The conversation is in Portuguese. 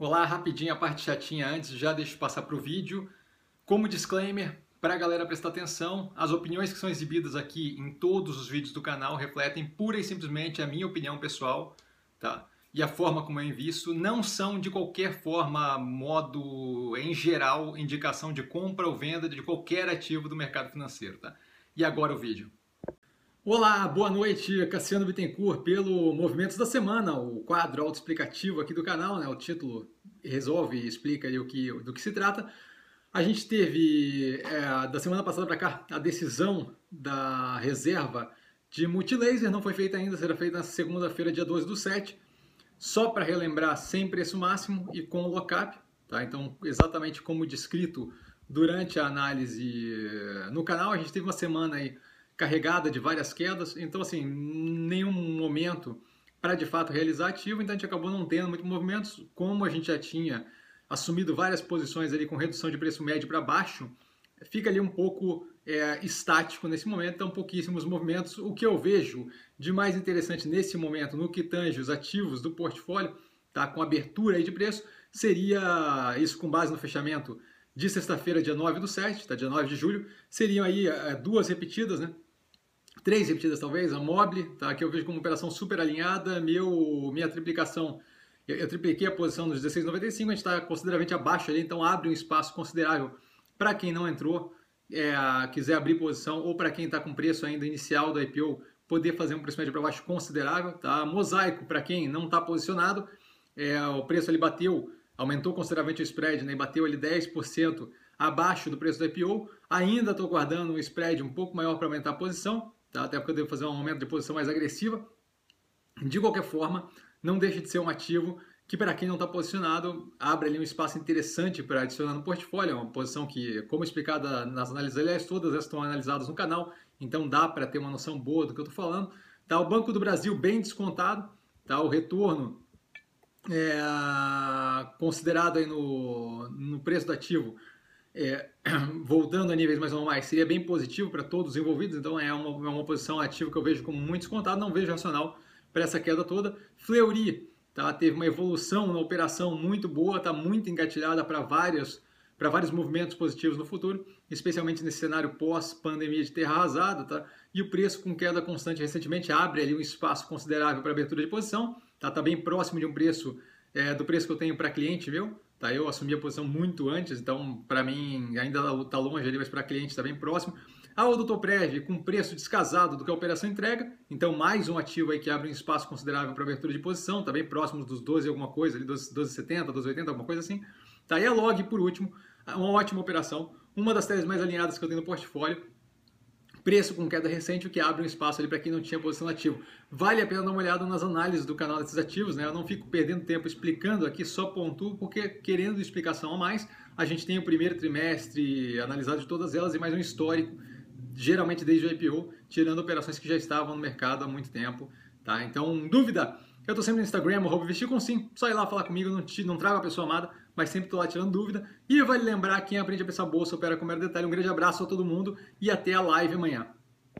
Olá, rapidinho a parte chatinha antes, já deixo passar para o vídeo. Como disclaimer, para a galera prestar atenção, as opiniões que são exibidas aqui em todos os vídeos do canal refletem pura e simplesmente a minha opinião pessoal, tá? E a forma como eu invisto não são de qualquer forma, modo em geral, indicação de compra ou venda de qualquer ativo do mercado financeiro, tá? E agora o vídeo. Olá, boa noite, Cassiano Bittencourt, pelo Movimentos da Semana, o quadro autoexplicativo aqui do canal, né? O título resolve e explica o que, do que se trata. A gente teve, é, da semana passada para cá, a decisão da reserva de multilaser, não foi feita ainda, será feita na segunda-feira, dia 12 do 7, só para relembrar, sem preço máximo e com lockup, tá? Então, exatamente como descrito durante a análise no canal, a gente teve uma semana aí carregada de várias quedas, então assim, nenhum momento para de fato realizar ativo, então a gente acabou não tendo muitos movimentos, como a gente já tinha assumido várias posições ali com redução de preço médio para baixo, fica ali um pouco é, estático nesse momento, então pouquíssimos movimentos. O que eu vejo de mais interessante nesse momento, no que tange os ativos do portfólio, tá, com abertura aí de preço, seria isso com base no fechamento de sexta-feira, dia 9 do 7, tá, dia 9 de julho, seriam aí é, duas repetidas, né? Três repetidas talvez, a Mobile, tá? que eu vejo como operação super alinhada, meu, minha triplicação, eu, eu tripliquei a posição nos 16,95, a gente está consideravelmente abaixo ali, então abre um espaço considerável para quem não entrou, é, quiser abrir posição, ou para quem está com preço ainda inicial do IPO, poder fazer um preço médio para baixo considerável. Tá? Mosaico, para quem não está posicionado, é, o preço ali bateu, aumentou consideravelmente o spread, né? bateu ali 10% abaixo do preço do IPO. Ainda estou guardando um spread um pouco maior para aumentar a posição, tá? até porque eu devo fazer um aumento de posição mais agressiva. De qualquer forma, não deixe de ser um ativo que para quem não está posicionado, abre ali um espaço interessante para adicionar no portfólio, é uma posição que, como explicada nas análises, aliás, todas elas estão analisadas no canal, então dá para ter uma noção boa do que eu estou falando. Tá, o Banco do Brasil bem descontado, tá, o retorno é, considerado aí no, no preço do ativo é, voltando a níveis mais normais, seria bem positivo para todos os envolvidos, então é uma, é uma posição ativa que eu vejo como muito descontado, não vejo racional para essa queda toda. Fleury tá, teve uma evolução na operação muito boa, está muito engatilhada para vários, vários movimentos positivos no futuro, especialmente nesse cenário pós-pandemia de terra arrasada, tá? e o preço com queda constante recentemente abre ali um espaço considerável para abertura de posição, está tá bem próximo de um preço, é, do preço que eu tenho para cliente meu, Tá? Eu assumi a posição muito antes, então para mim ainda está longe ali, mas para cliente está bem próximo. A Odotoprev com preço descasado do que a operação entrega, então mais um ativo aí que abre um espaço considerável para abertura de posição, está bem próximo dos 12 alguma coisa, ali 12,70, 12,80, alguma coisa assim. Tá? E a Log, por último, uma ótima operação, uma das teses mais alinhadas que eu tenho no portfólio, preço com queda recente, o que abre um espaço ali para quem não tinha posição ativo. Vale a pena dar uma olhada nas análises do canal desses ativos, né? Eu não fico perdendo tempo explicando aqui, só pontuo, porque querendo explicação a mais, a gente tem o primeiro trimestre analisado de todas elas e mais um histórico, geralmente desde o IPO, tirando operações que já estavam no mercado há muito tempo, tá? Então, dúvida, eu estou sempre no Instagram, arroba vestir com sim, só ir lá falar comigo, não, te, não trago a pessoa amada, mas sempre estou lá tirando dúvida. E vale lembrar, quem aprende a pensar bolsa opera com mero detalhe. Um grande abraço a todo mundo e até a live amanhã.